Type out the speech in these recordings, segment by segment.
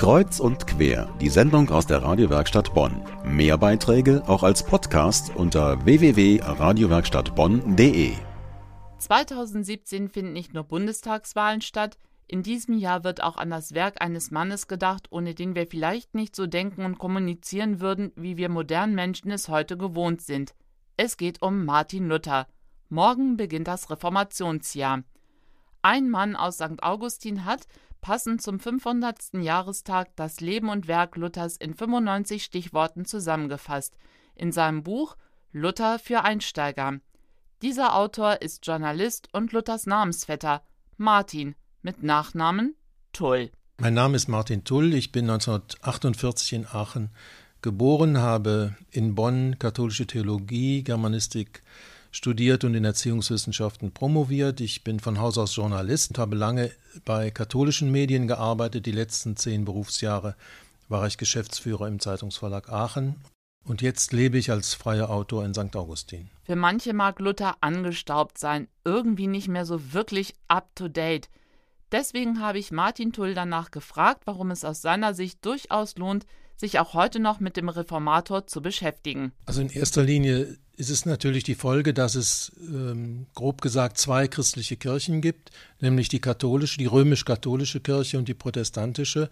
Kreuz und quer, die Sendung aus der Radiowerkstatt Bonn. Mehr Beiträge auch als Podcast unter www.radiowerkstattbonn.de. 2017 finden nicht nur Bundestagswahlen statt, in diesem Jahr wird auch an das Werk eines Mannes gedacht, ohne den wir vielleicht nicht so denken und kommunizieren würden, wie wir modernen Menschen es heute gewohnt sind. Es geht um Martin Luther. Morgen beginnt das Reformationsjahr. Ein Mann aus St. Augustin hat, passend zum 500. Jahrestag, das Leben und Werk Luthers in 95 Stichworten zusammengefasst. In seinem Buch Luther für Einsteiger. Dieser Autor ist Journalist und Luthers Namensvetter, Martin, mit Nachnamen Tull. Mein Name ist Martin Tull. Ich bin 1948 in Aachen geboren, habe in Bonn katholische Theologie, Germanistik studiert und in Erziehungswissenschaften promoviert. Ich bin von Haus aus Journalist und habe lange bei katholischen Medien gearbeitet. Die letzten zehn Berufsjahre war ich Geschäftsführer im Zeitungsverlag Aachen. Und jetzt lebe ich als freier Autor in St. Augustin. Für manche mag Luther angestaubt sein, irgendwie nicht mehr so wirklich up to date. Deswegen habe ich Martin Tull danach gefragt, warum es aus seiner Sicht durchaus lohnt, sich auch heute noch mit dem Reformator zu beschäftigen. Also in erster Linie ist es natürlich die Folge, dass es ähm, grob gesagt zwei christliche Kirchen gibt, nämlich die katholische, die römisch-katholische Kirche und die protestantische.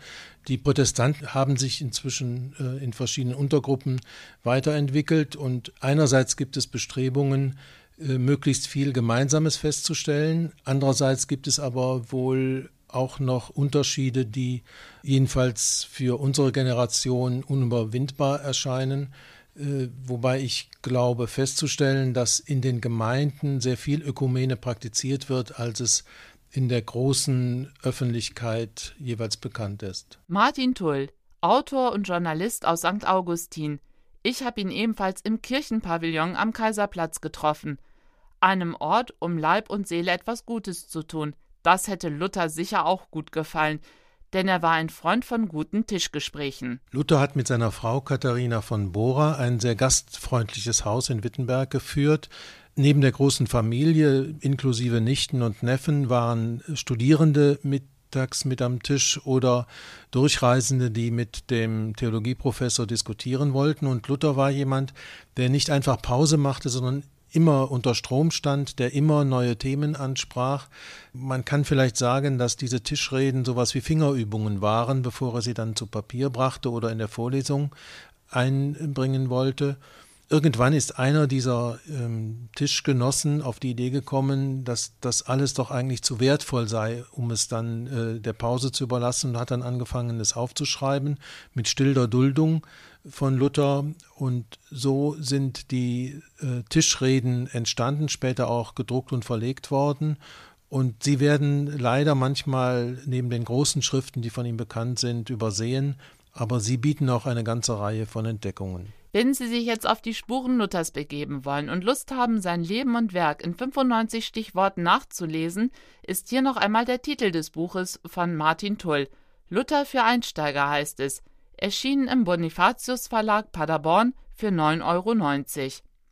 Die Protestanten haben sich inzwischen äh, in verschiedenen Untergruppen weiterentwickelt und einerseits gibt es Bestrebungen, äh, möglichst viel Gemeinsames festzustellen. Andererseits gibt es aber wohl auch noch Unterschiede, die jedenfalls für unsere Generation unüberwindbar erscheinen. Äh, wobei ich glaube festzustellen, dass in den Gemeinden sehr viel Ökumene praktiziert wird, als es in der großen Öffentlichkeit jeweils bekannt ist. Martin Tull, Autor und Journalist aus St. Augustin. Ich habe ihn ebenfalls im Kirchenpavillon am Kaiserplatz getroffen einem Ort, um Leib und Seele etwas Gutes zu tun. Das hätte Luther sicher auch gut gefallen, denn er war ein Freund von guten Tischgesprächen. Luther hat mit seiner Frau Katharina von Bora ein sehr gastfreundliches Haus in Wittenberg geführt. Neben der großen Familie, inklusive Nichten und Neffen, waren Studierende mittags mit am Tisch oder Durchreisende, die mit dem Theologieprofessor diskutieren wollten. Und Luther war jemand, der nicht einfach Pause machte, sondern immer unter Strom stand, der immer neue Themen ansprach. Man kann vielleicht sagen, dass diese Tischreden sowas wie Fingerübungen waren, bevor er sie dann zu Papier brachte oder in der Vorlesung einbringen wollte. Irgendwann ist einer dieser ähm, Tischgenossen auf die Idee gekommen, dass das alles doch eigentlich zu wertvoll sei, um es dann äh, der Pause zu überlassen und hat dann angefangen, es aufzuschreiben mit stiller Duldung von Luther und so sind die äh, Tischreden entstanden, später auch gedruckt und verlegt worden. Und sie werden leider manchmal neben den großen Schriften, die von ihm bekannt sind, übersehen, aber sie bieten auch eine ganze Reihe von Entdeckungen. Wenn Sie sich jetzt auf die Spuren Luthers begeben wollen und Lust haben, sein Leben und Werk in 95 Stichworten nachzulesen, ist hier noch einmal der Titel des Buches von Martin Tull. Luther für Einsteiger heißt es erschienen im Bonifatius Verlag Paderborn für 9,90 Euro.